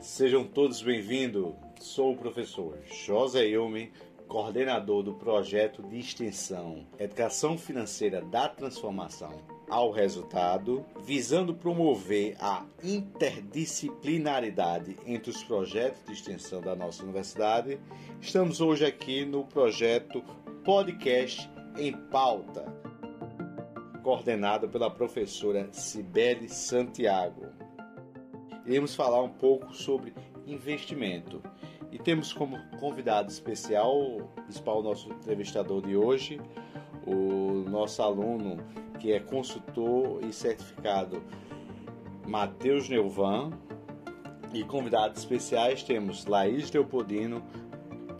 sejam todos bem-vindos. Sou o professor José Ilme, coordenador do projeto de extensão Educação Financeira da Transformação ao Resultado, visando promover a interdisciplinaridade entre os projetos de extensão da nossa universidade. Estamos hoje aqui no projeto Podcast em Pauta, coordenado pela professora Cibele Santiago iremos falar um pouco sobre investimento. E temos como convidado especial, principal nosso entrevistador de hoje, o nosso aluno que é consultor e certificado Matheus Neuvan. E convidados especiais temos Laís Leopoldino,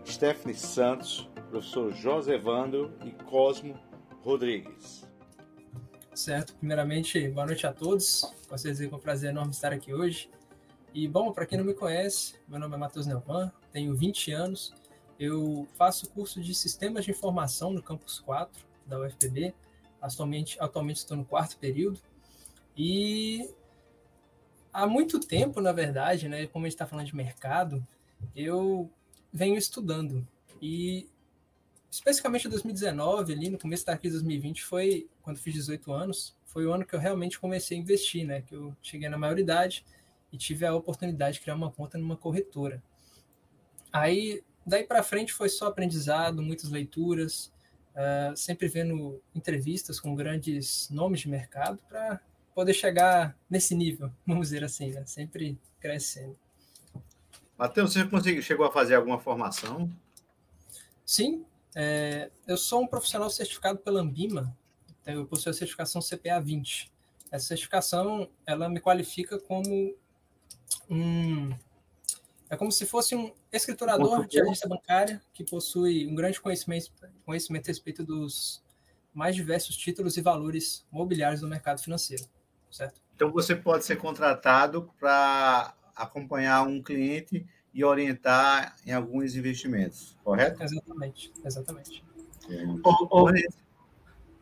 Stephanie Santos, professor José Evandro e Cosmo Rodrigues. Certo, primeiramente, boa noite a todos. Que é um prazer enorme estar aqui hoje. E, bom, para quem não me conhece, meu nome é Matheus Nelvan, tenho 20 anos, eu faço curso de Sistemas de Informação no Campus 4 da UFPB, atualmente, atualmente estou no quarto período, e há muito tempo, na verdade, né, como a gente está falando de mercado, eu venho estudando, e especificamente em 2019, ali no começo da crise de 2020, foi quando fiz 18 anos, foi o ano que eu realmente comecei a investir, né, que eu cheguei na maioridade, e tive a oportunidade de criar uma conta numa corretora. Aí, daí para frente foi só aprendizado, muitas leituras, uh, sempre vendo entrevistas com grandes nomes de mercado para poder chegar nesse nível, vamos dizer assim, né? sempre crescendo. Matheus, você conseguiu, chegou a fazer alguma formação? Sim, é, eu sou um profissional certificado pela Ambima, então eu possui a certificação CPA 20. Essa certificação, ela me qualifica como um. É como se fosse um escriturador de agência bancária que possui um grande conhecimento, conhecimento a respeito dos mais diversos títulos e valores mobiliários do mercado financeiro, certo? Então você pode ser contratado para acompanhar um cliente e orientar em alguns investimentos, correto? Exatamente, exatamente. Ô, ô,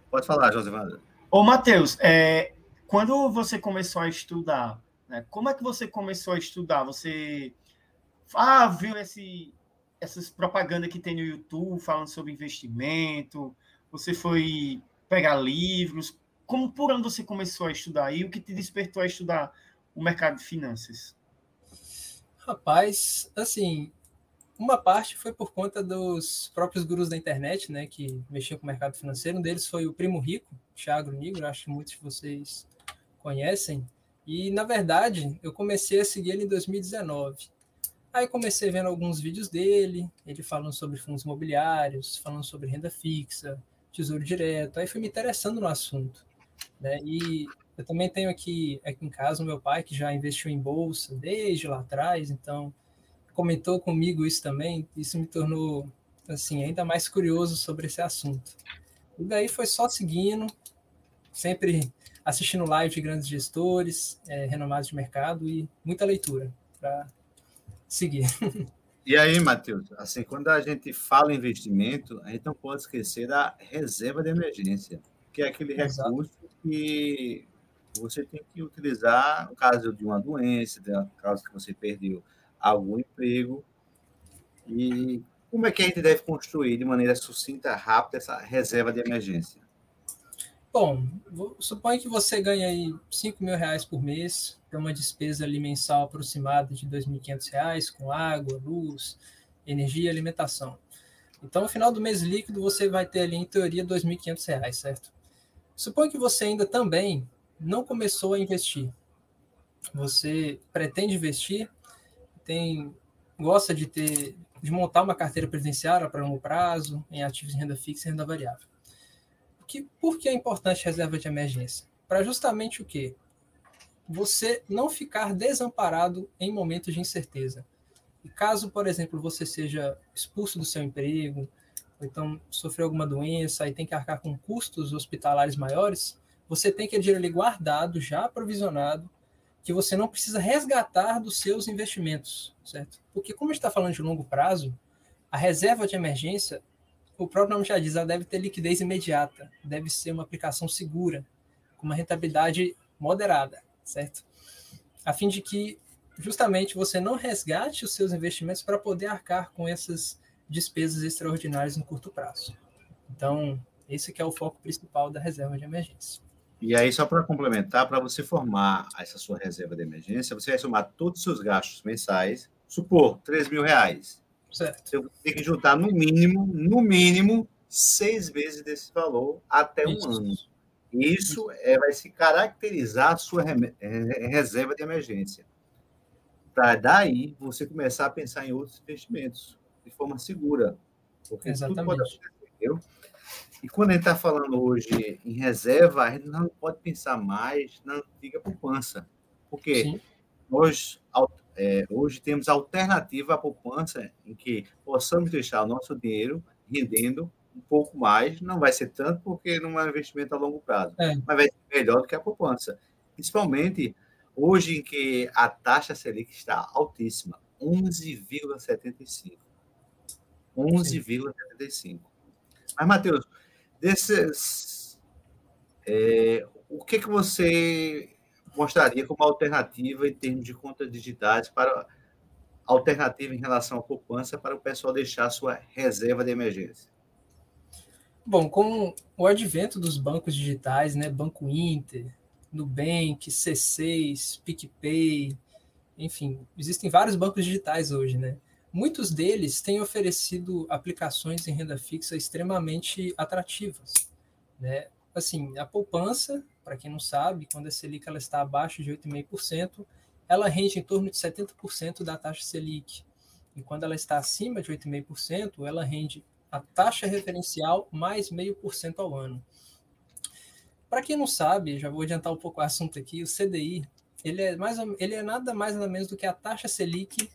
pode falar, José Wander. Ô, Matheus, é, quando você começou a estudar né? Como é que você começou a estudar? Você ah, viu esse, essas propagandas que tem no YouTube falando sobre investimento? Você foi pegar livros? Como por onde você começou a estudar? E o que te despertou a estudar o mercado de finanças? Rapaz, assim, uma parte foi por conta dos próprios gurus da internet, né, que mexiam com o mercado financeiro. Um deles foi o Primo Rico, Thiago Negro, acho que muitos de vocês conhecem. E, na verdade, eu comecei a seguir ele em 2019. Aí comecei vendo alguns vídeos dele, ele falando sobre fundos imobiliários, falando sobre renda fixa, tesouro direto. Aí fui me interessando no assunto. Né? E eu também tenho aqui, aqui em casa o meu pai, que já investiu em bolsa desde lá atrás, então comentou comigo isso também. Isso me tornou assim ainda mais curioso sobre esse assunto. E daí foi só seguindo, sempre assistindo live de grandes gestores, é, renomados de mercado e muita leitura para seguir. E aí, Matheus, assim, quando a gente fala em investimento, a gente não pode esquecer da reserva de emergência, que é aquele Exato. recurso que você tem que utilizar no caso de uma doença, no caso que você perdeu algum emprego. E como é que a gente deve construir de maneira sucinta, rápida, essa reserva de emergência? Bom, suponha que você ganha aí 5 mil reais por mês, tem uma despesa ali mensal aproximada de R$ 2.500 com água, luz, energia e alimentação. Então, no final do mês líquido, você vai ter ali, em teoria, R$ 2.500, certo? Suponha que você ainda também não começou a investir. Você pretende investir, tem gosta de ter de montar uma carteira previdenciária para longo prazo, em ativos de renda fixa e renda variável que, por que é importante reserva de emergência? Para justamente o quê? Você não ficar desamparado em momentos de incerteza. E caso, por exemplo, você seja expulso do seu emprego, ou então sofreu alguma doença e tem que arcar com custos hospitalares maiores, você tem aquele dinheiro ali guardado, já aprovisionado, que você não precisa resgatar dos seus investimentos, certo? Porque como a gente está falando de longo prazo, a reserva de emergência o próprio nome já diz, ela deve ter liquidez imediata, deve ser uma aplicação segura, com uma rentabilidade moderada, certo? A fim de que justamente você não resgate os seus investimentos para poder arcar com essas despesas extraordinárias no curto prazo. Então, esse que é o foco principal da reserva de emergência. E aí, só para complementar, para você formar essa sua reserva de emergência, você vai somar todos os seus gastos mensais, supor, 3 mil reais. Certo. Você tem que juntar no mínimo, no mínimo, seis vezes desse valor até um Isso. ano. Isso é, vai se caracterizar a sua é, reserva de emergência. Para daí você começar a pensar em outros investimentos de forma segura. Porque Exatamente. tudo pode acontecer. E quando a gente está falando hoje em reserva, a gente não pode pensar mais na antiga poupança. Porque Sim. nós é, hoje temos alternativa à poupança em que possamos deixar o nosso dinheiro rendendo um pouco mais, não vai ser tanto porque não é um investimento a longo prazo, é. mas vai ser melhor do que a poupança. Principalmente hoje em que a taxa Selic está altíssima, 11,75. 11,75. Mas, Matheus, desses. É, o que, que você mostraria como alternativa em termos de contas digitais para alternativa em relação à poupança para o pessoal deixar sua reserva de emergência? Bom, com o advento dos bancos digitais, né, Banco Inter, Nubank, C6, PicPay, enfim, existem vários bancos digitais hoje, né? Muitos deles têm oferecido aplicações em renda fixa extremamente atrativas, né? Assim, a poupança, para quem não sabe, quando a Selic ela está abaixo de 8,5%, ela rende em torno de 70% da taxa Selic. E quando ela está acima de 8,5%, ela rende a taxa referencial mais 0,5% ao ano. Para quem não sabe, já vou adiantar um pouco o assunto aqui, o CDI, ele é, mais, ele é nada mais nada menos do que a taxa Selic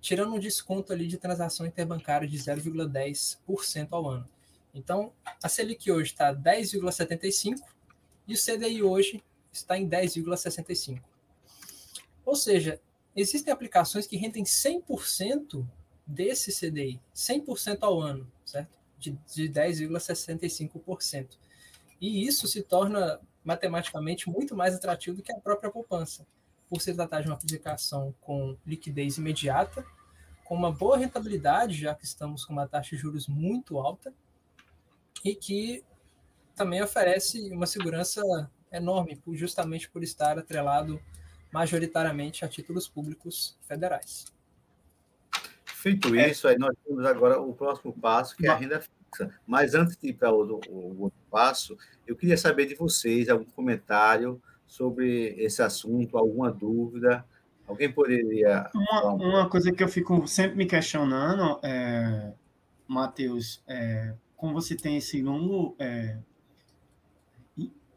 tirando um desconto ali de transação interbancária de 0,10% ao ano. Então, a Selic hoje está 10,75 e o CDI hoje está em 10,65. Ou seja, existem aplicações que rendem 100% desse CDI, 100% ao ano, certo? De, de 10,65%. E isso se torna matematicamente muito mais atrativo do que a própria poupança por se tratar de uma aplicação com liquidez imediata, com uma boa rentabilidade, já que estamos com uma taxa de juros muito alta, e que também oferece uma segurança enorme, justamente por estar atrelado majoritariamente a títulos públicos federais. Feito isso, aí nós temos agora o próximo passo, que é a renda fixa. Mas antes de ir para o, o outro passo, eu queria saber de vocês algum comentário sobre esse assunto, alguma dúvida? Alguém poderia. Uma, uma coisa que eu fico sempre me questionando, é, Matheus, é, como você tem esse longo. É,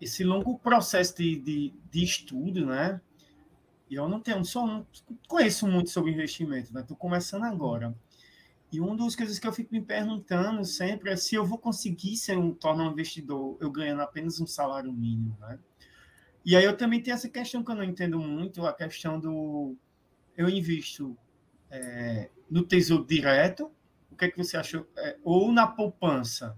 esse longo processo de, de, de estudo, né? E eu não tenho, só não conheço muito sobre investimento, né? Estou começando agora. E uma das coisas que eu fico me perguntando sempre é se eu vou conseguir ser um, tornar um investidor eu ganhando apenas um salário mínimo, né? E aí eu também tenho essa questão que eu não entendo muito, a questão do eu invisto é, no tesouro direto, o que é que você achou? É, ou na poupança?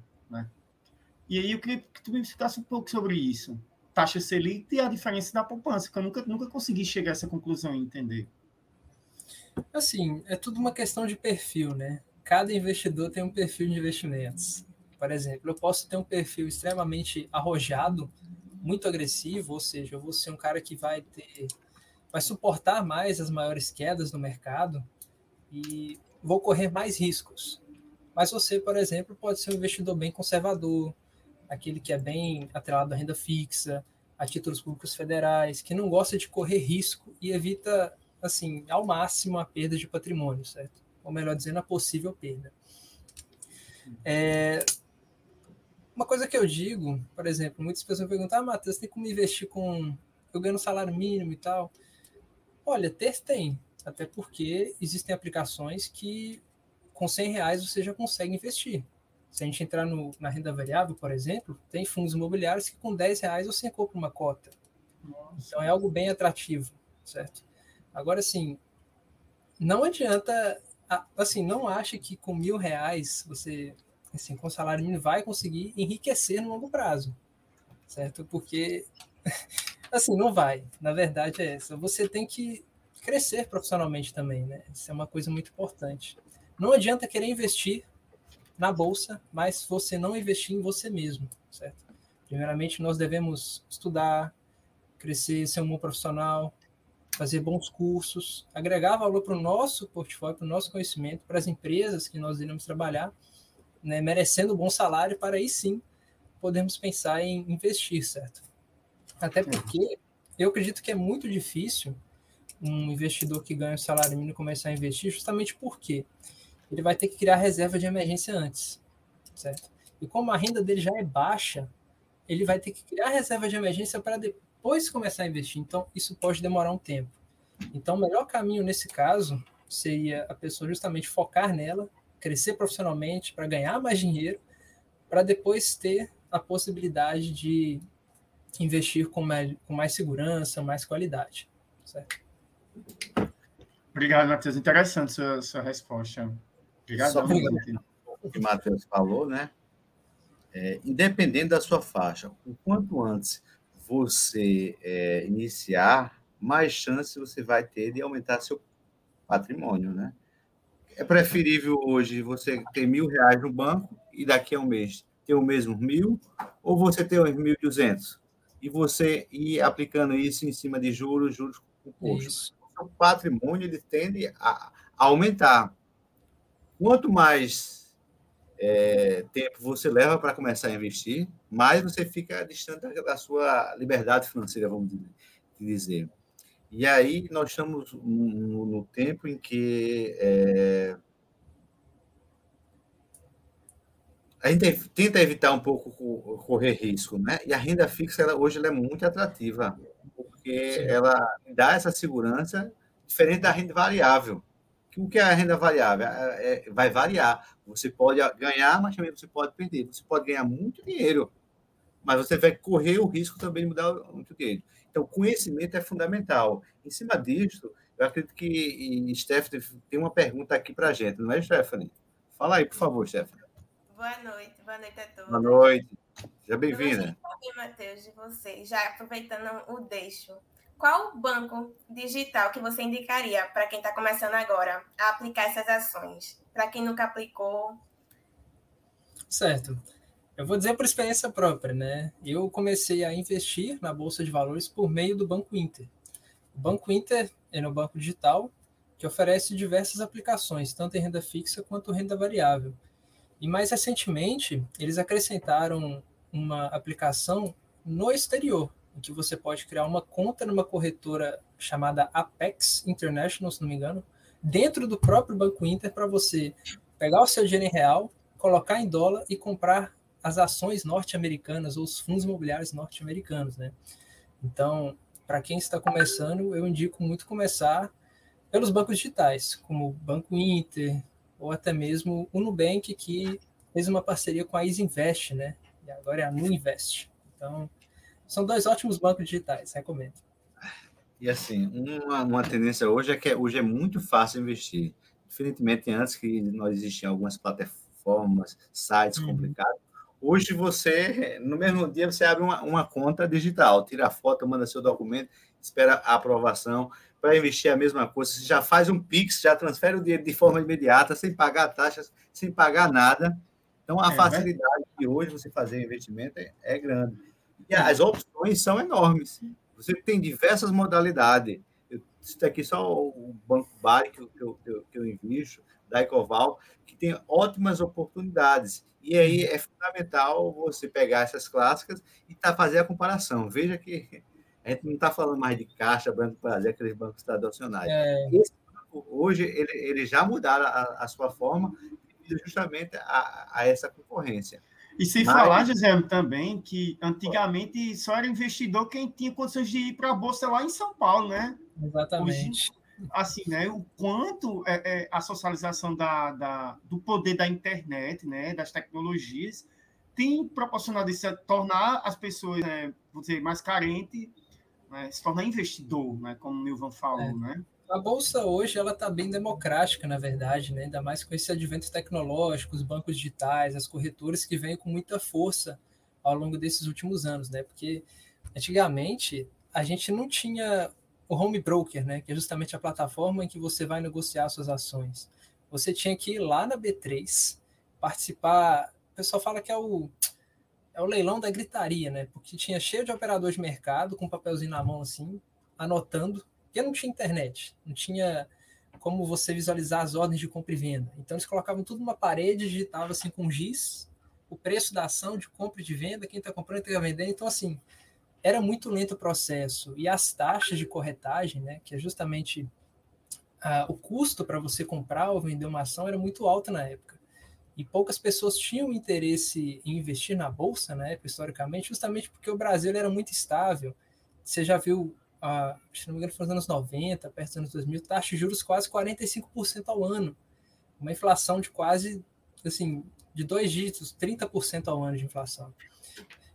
E aí eu queria que tu me explicasse um pouco sobre isso. Taxa Selic e a diferença da poupança, que eu nunca, nunca consegui chegar a essa conclusão e entender. Assim, é tudo uma questão de perfil, né? Cada investidor tem um perfil de investimentos. Por exemplo, eu posso ter um perfil extremamente arrojado, muito agressivo, ou seja, eu vou ser um cara que vai ter vai suportar mais as maiores quedas no mercado e vou correr mais riscos. Mas você, por exemplo, pode ser um investidor bem conservador, aquele que é bem atrelado à renda fixa, a títulos públicos federais, que não gosta de correr risco e evita, assim, ao máximo a perda de patrimônio, certo? Ou melhor dizendo, a possível perda. É, uma coisa que eu digo, por exemplo, muitas pessoas perguntam, ah, Matheus, tem como investir com. Eu ganho salário mínimo e tal. Olha, ter tem. Até porque existem aplicações que com 100 reais você já consegue investir. Se a gente entrar no, na renda variável, por exemplo, tem fundos imobiliários que com 10 reais você compra uma cota. Nossa. Então é algo bem atrativo, certo? Agora, assim, não adianta, assim, não ache que com mil reais você assim, com salário mínimo vai conseguir enriquecer no longo prazo, certo? Porque, assim, não vai. Na verdade é essa. Você tem que crescer profissionalmente também, né? Isso é uma coisa muito importante. Não adianta querer investir na bolsa, mas você não investir em você mesmo, certo? Primeiramente, nós devemos estudar, crescer, ser um bom profissional, fazer bons cursos, agregar valor para o nosso portfólio, para o nosso conhecimento, para as empresas que nós iremos trabalhar, né, merecendo um bom salário, para aí sim podemos pensar em investir, certo? Até porque eu acredito que é muito difícil um investidor que ganha o salário mínimo começar a investir, justamente porque ele vai ter que criar reserva de emergência antes, certo? E como a renda dele já é baixa, ele vai ter que criar reserva de emergência para depois começar a investir. Então, isso pode demorar um tempo. Então, o melhor caminho nesse caso seria a pessoa justamente focar nela, crescer profissionalmente para ganhar mais dinheiro, para depois ter a possibilidade de investir com mais, com mais segurança, mais qualidade. Certo? Obrigado, Matheus. Interessante sua, sua resposta. Obrigado. Só o que o Matheus falou, né? É, independente da sua faixa, o quanto antes você é, iniciar, mais chance você vai ter de aumentar seu patrimônio, né? É preferível hoje você ter mil reais no banco e daqui a um mês ter o mesmo mil, ou você ter os mil duzentos e você ir aplicando isso em cima de juros, juros compostos. O patrimônio ele tende a aumentar. Quanto mais é, tempo você leva para começar a investir, mais você fica distante da sua liberdade financeira, vamos dizer. E aí nós estamos no, no tempo em que é, a gente tenta evitar um pouco correr risco, né? E a renda fixa ela, hoje ela é muito atrativa, porque Sim. ela dá essa segurança diferente da renda variável. O que é a renda variável? É, é, vai variar. Você pode ganhar, mas também você pode perder. Você pode ganhar muito dinheiro, mas você vai correr o risco também de mudar muito dinheiro. Então, conhecimento é fundamental. Em cima disso, eu acredito que Stephanie tem uma pergunta aqui para a gente, não é, Stephanie? Fala aí, por favor, Stephanie. Boa noite, boa noite a todos. Boa noite, seja bem-vinda. Matheus, de vocês, já aproveitando o deixo, qual banco digital que você indicaria para quem está começando agora a aplicar essas ações? Para quem nunca aplicou? Certo. Eu vou dizer por experiência própria, né? Eu comecei a investir na Bolsa de Valores por meio do Banco Inter. O Banco Inter é um banco digital que oferece diversas aplicações, tanto em renda fixa quanto renda variável. E mais recentemente, eles acrescentaram uma aplicação no exterior, em que você pode criar uma conta numa corretora chamada Apex International, se não me engano, dentro do próprio Banco Inter para você pegar o seu dinheiro em real, colocar em dólar e comprar as ações norte-americanas ou os fundos imobiliários norte-americanos, né? Então, para quem está começando, eu indico muito começar pelos bancos digitais, como o Banco Inter, ou até mesmo o Nubank, que fez uma parceria com a Isinvest, né? E agora é a Nuinvest. Então, são dois ótimos bancos digitais, recomendo. E assim, uma, uma tendência hoje é que hoje é muito fácil investir. Diferentemente antes que nós existiam algumas plataformas, sites uhum. complicados, hoje você, no mesmo dia, você abre uma, uma conta digital, tira a foto, manda seu documento, espera a aprovação. Para investir a mesma coisa, você já faz um Pix, já transfere o dinheiro de forma imediata, sem pagar taxas, sem pagar nada. Então, a é, facilidade né? de hoje você fazer investimento é, é grande. E as opções são enormes. Você tem diversas modalidades. Eu cito aqui só o Banco Bari, que eu, que eu, que eu invisto, da Ecoval, que tem ótimas oportunidades. E aí é fundamental você pegar essas clássicas e tá, fazer a comparação. Veja que a gente não está falando mais de Caixa, Banco Brasil, aqueles bancos tradicionais. É. Esse banco, hoje, ele, ele já mudaram a, a sua forma justamente a, a essa concorrência. E sem Mas... falar, José, também que antigamente só era investidor quem tinha condições de ir para a Bolsa lá em São Paulo, né? Exatamente. Hoje, assim, né? O quanto é, é, a socialização da, da, do poder da internet, né? Das tecnologias, tem proporcionado isso, tornar as pessoas, né, vou dizer, mais carentes né, se tornar investidor, né, como o Nilvan falou, é. né? A bolsa hoje ela está bem democrática, na verdade, né? ainda mais com esse advento tecnológico, os bancos digitais, as corretoras que vêm com muita força ao longo desses últimos anos, né? Porque antigamente a gente não tinha o home broker, né, que é justamente a plataforma em que você vai negociar suas ações. Você tinha que ir lá na B3, participar. O pessoal fala que é o, é o leilão da gritaria, né? Porque tinha cheio de operadores de mercado com um papelzinho na mão assim, anotando, porque não tinha internet, não tinha como você visualizar as ordens de compra e venda. Então eles colocavam tudo numa parede, digitavam assim com giz, o preço da ação de compra e de venda, quem está comprando, quem está vendendo. Então, assim, era muito lento o processo. E as taxas de corretagem, né, que é justamente uh, o custo para você comprar ou vender uma ação, era muito alto na época. E poucas pessoas tinham interesse em investir na bolsa, na época, historicamente, justamente porque o Brasil era muito estável. Você já viu uh, se não me engano, foi nos anos 90, perto dos anos 2000, taxa de juros quase 45% ao ano. Uma inflação de quase, assim, de dois dígitos, 30% ao ano de inflação.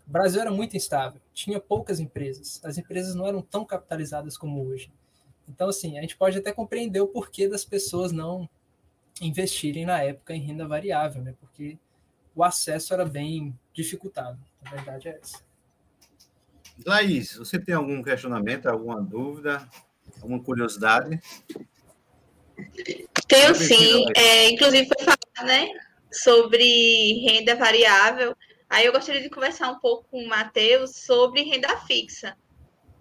O Brasil era muito instável, tinha poucas empresas, as empresas não eram tão capitalizadas como hoje. Então, assim, a gente pode até compreender o porquê das pessoas não investirem na época em renda variável, né? Porque o acesso era bem dificultado. A verdade é essa. Laís, você tem algum questionamento, alguma dúvida, alguma curiosidade? Tenho sim. É, inclusive, foi falar né, sobre renda variável. Aí eu gostaria de conversar um pouco com o Matheus sobre renda fixa.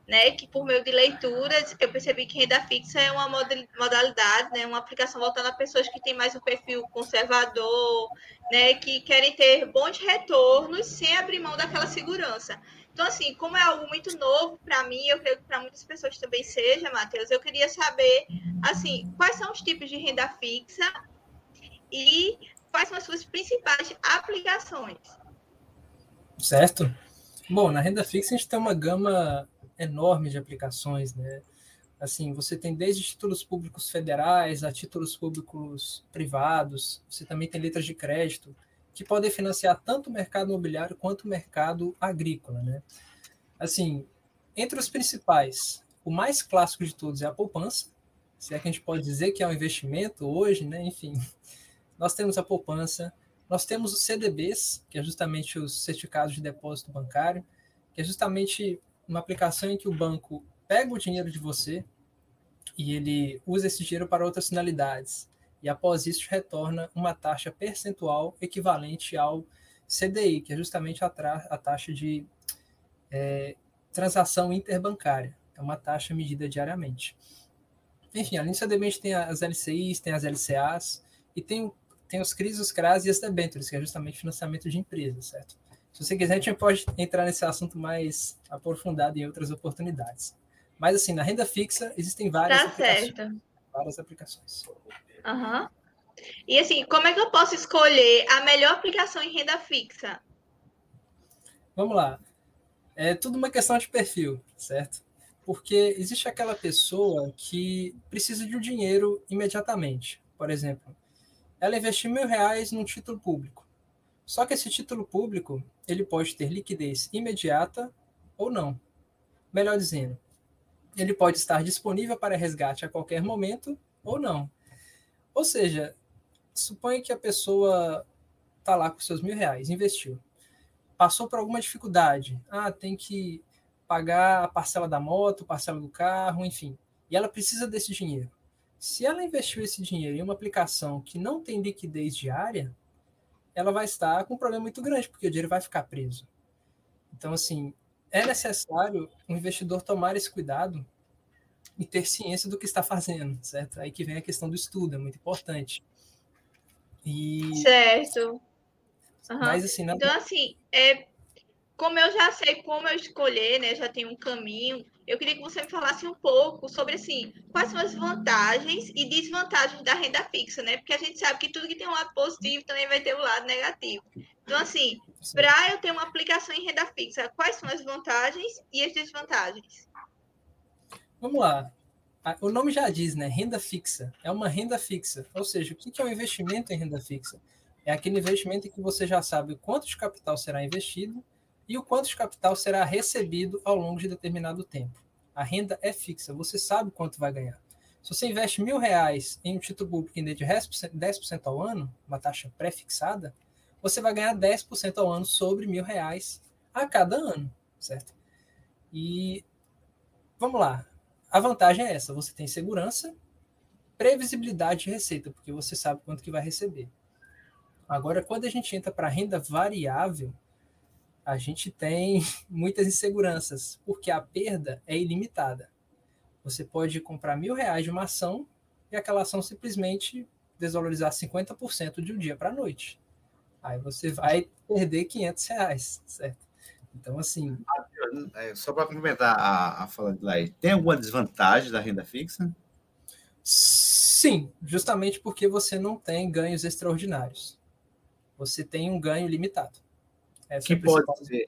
Né, que por meio de leituras eu percebi que renda fixa é uma modalidade, né, uma aplicação voltada a pessoas que têm mais um perfil conservador, né, que querem ter bons retornos sem abrir mão daquela segurança. Então, assim, como é algo muito novo para mim, eu creio que para muitas pessoas também seja, Matheus, eu queria saber, assim, quais são os tipos de renda fixa e quais são as suas principais aplicações. Certo. Bom, na renda fixa a gente tem uma gama enorme de aplicações, né? Assim, você tem desde títulos públicos federais a títulos públicos privados, você também tem letras de crédito, que podem financiar tanto o mercado imobiliário quanto o mercado agrícola. Né? Assim, entre os principais, o mais clássico de todos é a poupança, se é que a gente pode dizer que é um investimento hoje, né? enfim, nós temos a poupança, nós temos os CDBs, que é justamente os certificados de depósito bancário, que é justamente uma aplicação em que o banco pega o dinheiro de você e ele usa esse dinheiro para outras finalidades e após isso retorna uma taxa percentual equivalente ao CDI, que é justamente a, a taxa de é, transação interbancária. É uma taxa medida diariamente. Enfim, além do CDB, a gente tem as LCIs, tem as LCAs e tem, tem os CRIs, os CRAs e as debentures, que é justamente financiamento de empresas, certo? Se você quiser, a gente pode entrar nesse assunto mais aprofundado em outras oportunidades. Mas, assim, na renda fixa, existem várias tá aplicações. Certo. Várias aplicações. Uhum. E assim, como é que eu posso escolher a melhor aplicação em renda fixa? Vamos lá. É tudo uma questão de perfil, certo? Porque existe aquela pessoa que precisa de um dinheiro imediatamente. Por exemplo, ela investiu mil reais num título público. Só que esse título público ele pode ter liquidez imediata ou não. Melhor dizendo, ele pode estar disponível para resgate a qualquer momento ou não. Ou seja, suponha que a pessoa está lá com seus mil reais, investiu. Passou por alguma dificuldade. Ah, tem que pagar a parcela da moto, parcela do carro, enfim. E ela precisa desse dinheiro. Se ela investiu esse dinheiro em uma aplicação que não tem liquidez diária, ela vai estar com um problema muito grande, porque o dinheiro vai ficar preso. Então, assim, é necessário o investidor tomar esse cuidado e ter ciência do que está fazendo, certo? Aí que vem a questão do estudo, é muito importante. E... Certo. Uhum. Mas, assim, na... Então, assim, é, como eu já sei como eu escolher, né? Já tenho um caminho. Eu queria que você me falasse um pouco sobre assim, quais são as vantagens e desvantagens da renda fixa, né? Porque a gente sabe que tudo que tem um lado positivo também vai ter o um lado negativo. Então, assim, para eu ter uma aplicação em renda fixa, quais são as vantagens e as desvantagens? Vamos lá. O nome já diz, né? Renda fixa. É uma renda fixa. Ou seja, o que é um investimento em renda fixa? É aquele investimento em que você já sabe o quanto de capital será investido e o quanto de capital será recebido ao longo de determinado tempo. A renda é fixa, você sabe quanto vai ganhar. Se você investe mil reais em um título público em de 10%, 10 ao ano, uma taxa pré-fixada, você vai ganhar 10% ao ano sobre mil reais a cada ano, certo? E vamos lá, a vantagem é essa: você tem segurança, previsibilidade de receita, porque você sabe quanto que vai receber. Agora, quando a gente entra para renda variável, a gente tem muitas inseguranças, porque a perda é ilimitada. Você pode comprar mil reais de uma ação e aquela ação simplesmente desvalorizar 50% de um dia para a noite. Aí você vai perder 500 reais, certo? Então, assim. É, só para complementar a, a fala de Laís, tem alguma desvantagem da renda fixa? Sim, justamente porque você não tem ganhos extraordinários. Você tem um ganho limitado. Essa que é pode ser,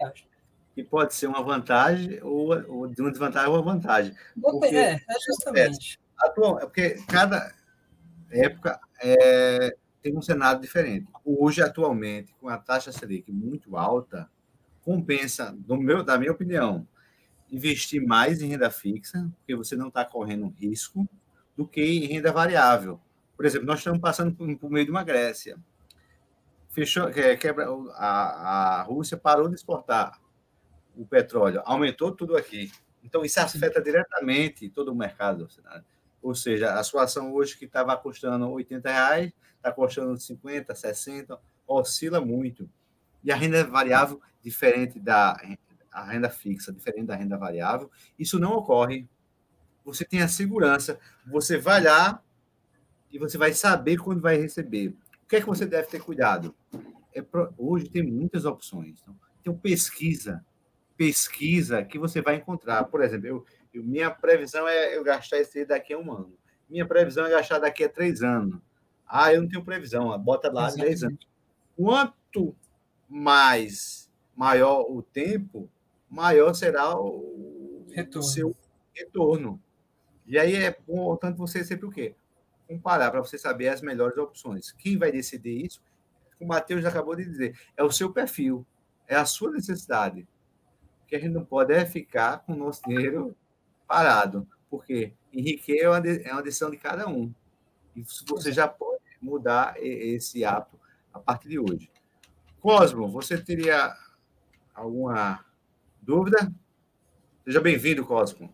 que pode ser uma vantagem ou, ou de uma desvantagem ou uma vantagem. Porque, é, é justamente. É, atual, é porque cada época é, tem um cenário diferente. Hoje, atualmente, com a taxa Selic muito alta, compensa, meu, da minha opinião, investir mais em renda fixa, porque você não está correndo risco, do que em renda variável. Por exemplo, nós estamos passando por, por meio de uma Grécia. Fechou, quebra, a, a Rússia parou de exportar o petróleo, aumentou tudo aqui. Então, isso afeta diretamente todo o mercado. Ou seja, a sua ação hoje que estava custando 80 reais, está custando 50, 60, oscila muito. E a renda variável, diferente da a renda fixa, diferente da renda variável, isso não ocorre. Você tem a segurança, você vai lá e você vai saber quando vai receber. O que é que você deve ter cuidado? É pro... Hoje tem muitas opções. Então, então, pesquisa. Pesquisa que você vai encontrar. Por exemplo, eu, eu, minha previsão é eu gastar esse daqui a um ano. Minha previsão é gastar daqui a três anos. Ah, eu não tenho previsão. Bota lá Exatamente. 10 anos. Quanto mais maior o tempo, maior será o, retorno. seu retorno. E aí é importante você sempre o quê? Comparar para você saber as melhores opções. Quem vai decidir isso? O Matheus acabou de dizer, é o seu perfil, é a sua necessidade. Que a gente não pode é ficar com o nosso dinheiro parado, porque enriquecer é uma, é decisão de cada um. E você já pode mudar esse hábito a partir de hoje. Cosmo, você teria alguma dúvida? Seja bem-vindo, Cosmo,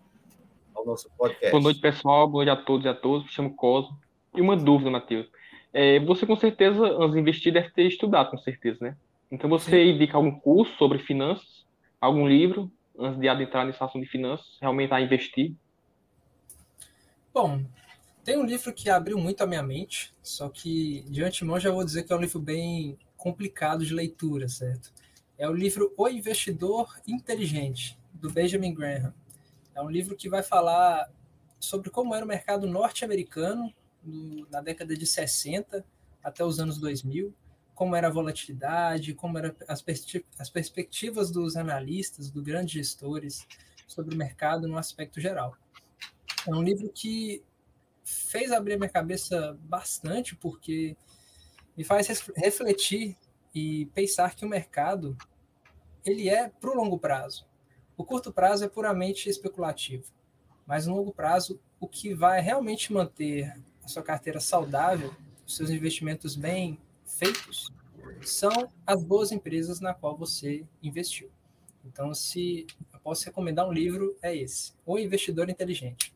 ao nosso podcast. Boa noite, pessoal. Boa noite a todos e a todos. Me chamo Cosmo. E uma dúvida, Matheus. É, você, com certeza, antes de investir, deve ter estudado, com certeza, né? Então, você Sim. indica algum curso sobre finanças, algum livro, antes de adentrar nessa ação de finanças, realmente a investir? Bom, tem um livro que abriu muito a minha mente, só que de antemão já vou dizer que é um livro bem complicado de leitura, certo? É o livro O Investidor Inteligente, do Benjamin Graham. É um livro que vai falar sobre como era o mercado norte-americano na década de 60 até os anos 2000, como era a volatilidade, como eram as, perspe as perspectivas dos analistas, dos grandes gestores sobre o mercado no aspecto geral. É um livro que fez abrir minha cabeça bastante, porque me faz refletir e pensar que o mercado ele é para o longo prazo. O curto prazo é puramente especulativo, mas no longo prazo, o que vai realmente manter a sua carteira saudável, os seus investimentos bem feitos, são as boas empresas na qual você investiu. Então, se eu posso recomendar um livro, é esse, O Investidor Inteligente.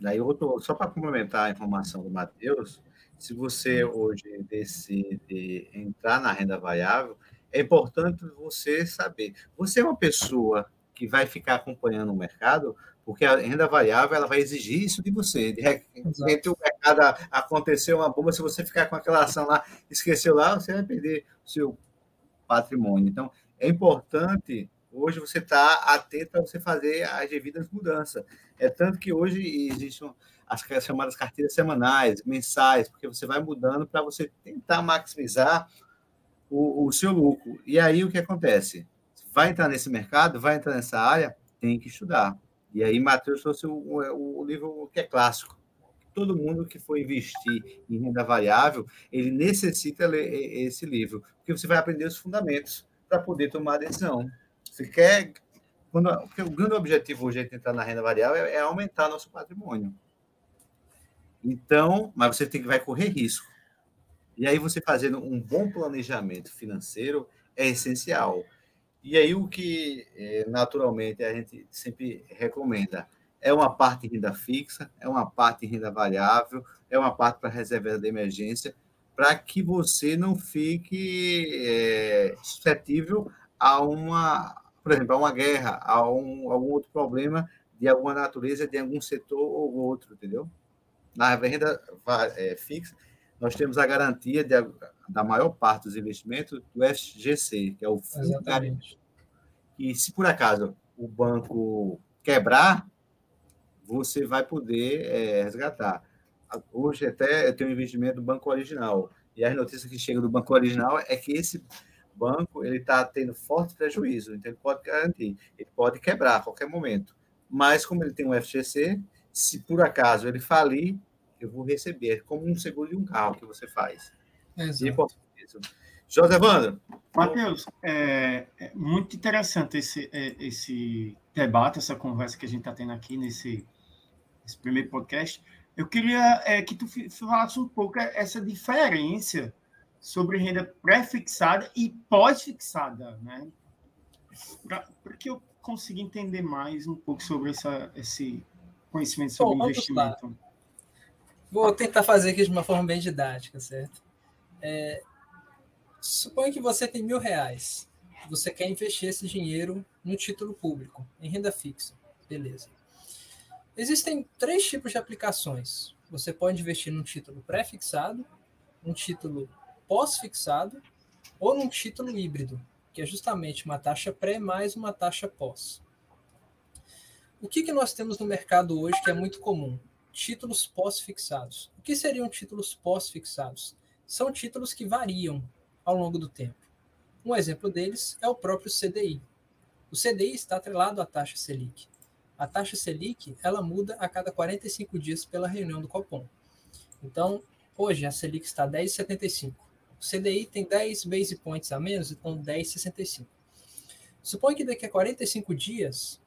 Daí, outro, só para complementar a informação do Matheus, se você hoje decide entrar na renda variável, é importante você saber. Você é uma pessoa que vai ficar acompanhando o mercado, porque a renda variável ela vai exigir isso de você. De repente o mercado aconteceu uma bomba, se você ficar com aquela ação lá, esqueceu lá, você vai perder o seu patrimônio. Então, é importante hoje você estar tá atento a você fazer as devidas mudanças. É tanto que hoje existem as chamadas carteiras semanais, mensais, porque você vai mudando para você tentar maximizar o, o, seu lucro. E aí o que acontece? Vai entrar nesse mercado, vai entrar nessa área, tem que estudar. E aí Matheus trouxe o, o, o livro que é clássico. Todo mundo que for investir em renda variável, ele necessita ler esse livro, porque você vai aprender os fundamentos para poder tomar a decisão. Você quer quando, porque o grande objetivo hoje de entrar na renda variável é, é, aumentar nosso patrimônio. Então, mas você tem que vai correr risco. E aí você fazendo um bom planejamento financeiro é essencial. E aí o que é, naturalmente a gente sempre recomenda é uma parte renda fixa, é uma parte renda variável, é uma parte para reserva de emergência, para que você não fique é, suscetível a uma, por exemplo, a uma guerra, a um, algum outro problema de alguma natureza, de algum setor ou outro, entendeu? Na renda é, fixa, nós temos a garantia de, da maior parte dos investimentos do FGC, que é o Fundo Exatamente. E se por acaso o banco quebrar, você vai poder é, resgatar. Hoje até eu tenho um investimento do Banco Original, e as notícias que chegam do Banco Original é que esse banco ele está tendo forte prejuízo, então ele pode garantir, ele pode quebrar a qualquer momento. Mas como ele tem um FGC, se por acaso ele falir, eu vou receber, como um seguro de um carro que você faz. Exato. José Evandro. Matheus, é, é, muito interessante esse, é, esse debate, essa conversa que a gente está tendo aqui nesse, nesse, primeiro podcast. Eu queria é, que tu falasse um pouco essa diferença sobre renda pré-fixada e pós-fixada, né? Para que eu consiga entender mais um pouco sobre essa, esse conhecimento sobre Bom, investimento. Vou tentar fazer aqui de uma forma bem didática, certo? É, suponha que você tem mil reais. Você quer investir esse dinheiro no título público, em renda fixa. Beleza. Existem três tipos de aplicações. Você pode investir num título pré-fixado, um título pós-fixado ou num título híbrido, que é justamente uma taxa pré mais uma taxa pós. O que, que nós temos no mercado hoje que é muito comum? Títulos pós-fixados. O que seriam títulos pós-fixados? São títulos que variam ao longo do tempo. Um exemplo deles é o próprio CDI. O CDI está atrelado à taxa Selic. A taxa Selic ela muda a cada 45 dias pela reunião do Copom. Então, hoje a Selic está 10,75. O CDI tem 10 base points a menos, então 10,65. Suponha que daqui a 45 dias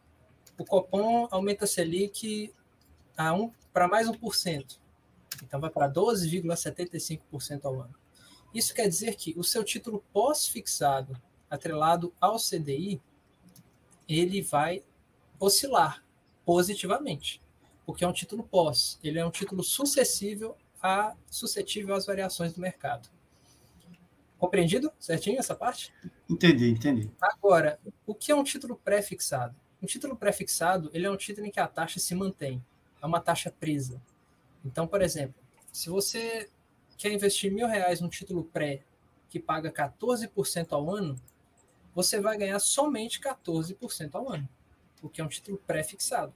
o Copom aumenta a Selic a um, para mais 1%. Então vai para 12,75% ao ano. Isso quer dizer que o seu título pós-fixado, atrelado ao CDI, ele vai oscilar positivamente, porque é um título pós, ele é um título sucessível a suscetível às variações do mercado. Compreendido certinho essa parte? Entendi, entendi. Agora, o que é um título pré-fixado? Um título pré-fixado, ele é um título em que a taxa se mantém, é uma taxa presa. Então, por exemplo, se você quer investir mil reais num título pré que paga 14% ao ano, você vai ganhar somente 14% ao ano, porque é um título pré-fixado.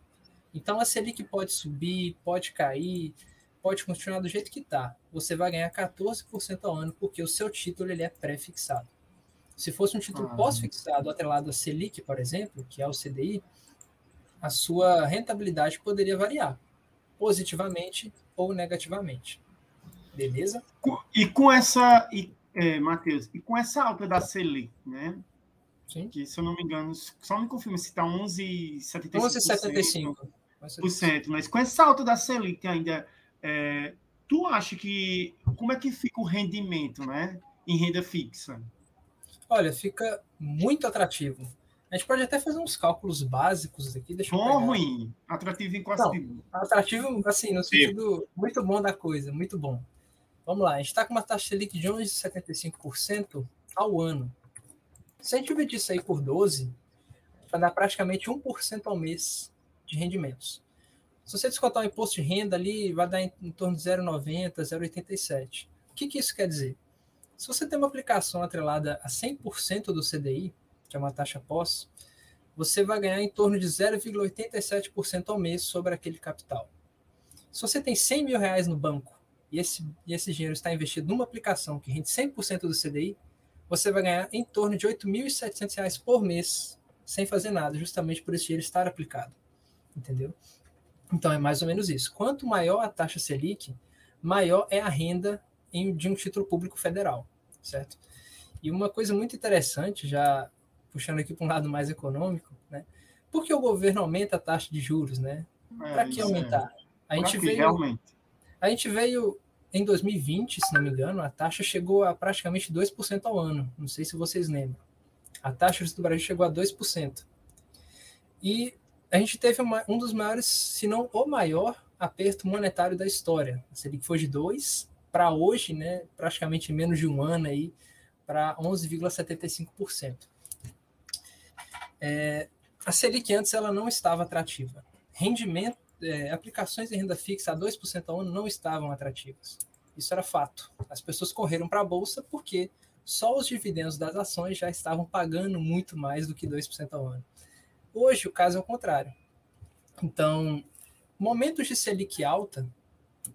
Então a Selic pode subir, pode cair, pode continuar do jeito que está. Você vai ganhar 14% ao ano, porque o seu título ele é pré-fixado. Se fosse um título ah. pós-fixado atrelado a Selic, por exemplo, que é o CDI, a sua rentabilidade poderia variar positivamente ou negativamente. Beleza? E com essa, e, é, Matheus, e com essa alta da Selic, né? Sim. Que, se eu não me engano, só me confirma se está 11,75%. 11,75%. Mas com essa alta da Selic ainda, é, tu acha que, como é que fica o rendimento, né? Em renda fixa? Olha, fica muito atrativo. A gente pode até fazer uns cálculos básicos aqui. Deixa bom ou ruim? Atrativo em quase Não, Atrativo, assim, no sentido Sim. muito bom da coisa, muito bom. Vamos lá, a gente está com uma taxa Selic de 11,75% ao ano. Se a gente dividir isso aí por 12, vai dar praticamente 1% ao mês de rendimentos. Se você descontar o imposto de renda ali, vai dar em, em torno de 0,90, 0,87. O que, que isso quer dizer? Se você tem uma aplicação atrelada a 100% do CDI, que é uma taxa pós, você vai ganhar em torno de 0,87% ao mês sobre aquele capital. Se você tem 100 mil reais no banco e esse, e esse dinheiro está investido numa aplicação que rende 100% do CDI, você vai ganhar em torno de R$ 8.700 por mês sem fazer nada, justamente por esse dinheiro estar aplicado. Entendeu? Então é mais ou menos isso. Quanto maior a taxa Selic, maior é a renda de um título público federal, certo? E uma coisa muito interessante, já puxando aqui para um lado mais econômico, né? Por que o governo aumenta a taxa de juros, né? É, para que aumentar? É. A gente veio, realmente. a gente veio em 2020, se não me engano, a taxa chegou a praticamente 2% ao ano. Não sei se vocês lembram. A taxa do Brasil chegou a 2%. E a gente teve uma, um dos maiores, se não o maior, aperto monetário da história. A Selic foi de 2 para hoje, né, praticamente menos de um ano aí, para 11,75%. É, a Selic antes ela não estava atrativa. Rendimento, é, aplicações de renda fixa a 2% ao ano não estavam atrativas. Isso era fato. As pessoas correram para a bolsa porque só os dividendos das ações já estavam pagando muito mais do que 2% ao ano. Hoje o caso é o contrário. Então, momentos de Selic alta,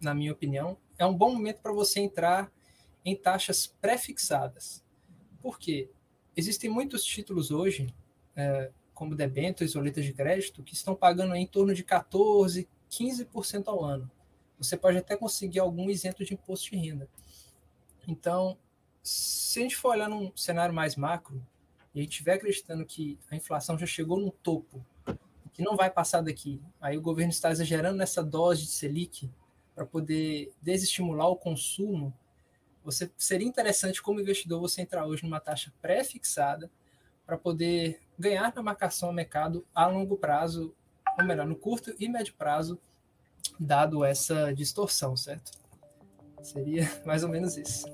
na minha opinião, é um bom momento para você entrar em taxas pré-fixadas. Por quê? Existem muitos títulos hoje, é, como debêntures ou letras de crédito, que estão pagando em torno de 14%, 15% ao ano. Você pode até conseguir algum isento de imposto de renda. Então, se a gente for olhar num cenário mais macro, e a gente estiver acreditando que a inflação já chegou no topo, que não vai passar daqui, aí o governo está exagerando nessa dose de Selic para poder desestimular o consumo, você seria interessante como investidor você entrar hoje numa taxa pré-fixada para poder ganhar na marcação ao mercado a longo prazo, ou melhor, no curto e médio prazo, dado essa distorção, certo? Seria mais ou menos isso.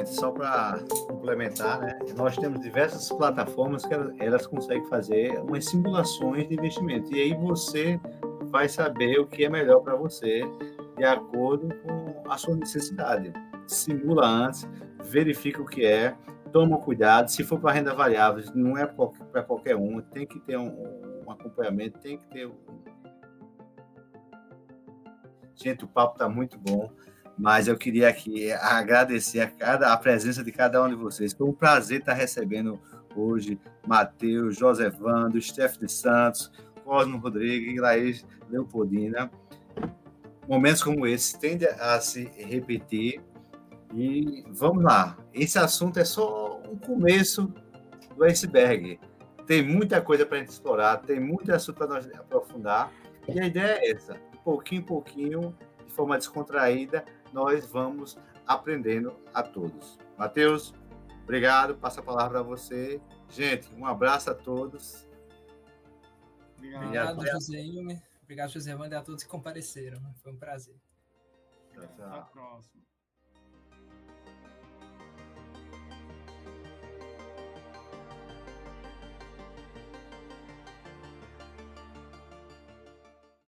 Gente, só para complementar, né? Nós temos diversas plataformas que elas conseguem fazer umas simulações de investimento. E aí você vai saber o que é melhor para você de acordo com a sua necessidade. Simula antes, verifica o que é, toma cuidado. Se for para renda variável, não é para qualquer um, tem que ter um, um acompanhamento, tem que ter. Um... Gente, o papo está muito bom, mas eu queria aqui agradecer a, cada, a presença de cada um de vocês. Foi um prazer estar recebendo hoje Matheus, Josevando, Stephanie Santos, Cosmo Rodrigues Laís Leopoldina momentos como esse tendem a se repetir. E vamos lá, esse assunto é só um começo do iceberg. Tem muita coisa para a gente explorar, tem muito assunto para nós aprofundar. E a ideia é essa: pouquinho pouquinho, de forma descontraída, nós vamos aprendendo a todos. Matheus, obrigado, passa a palavra a você. Gente, um abraço a todos. Obrigado, obrigado José Obrigado, José Wander, a todos que compareceram. Foi um prazer. Tchau, tchau. Até a próxima.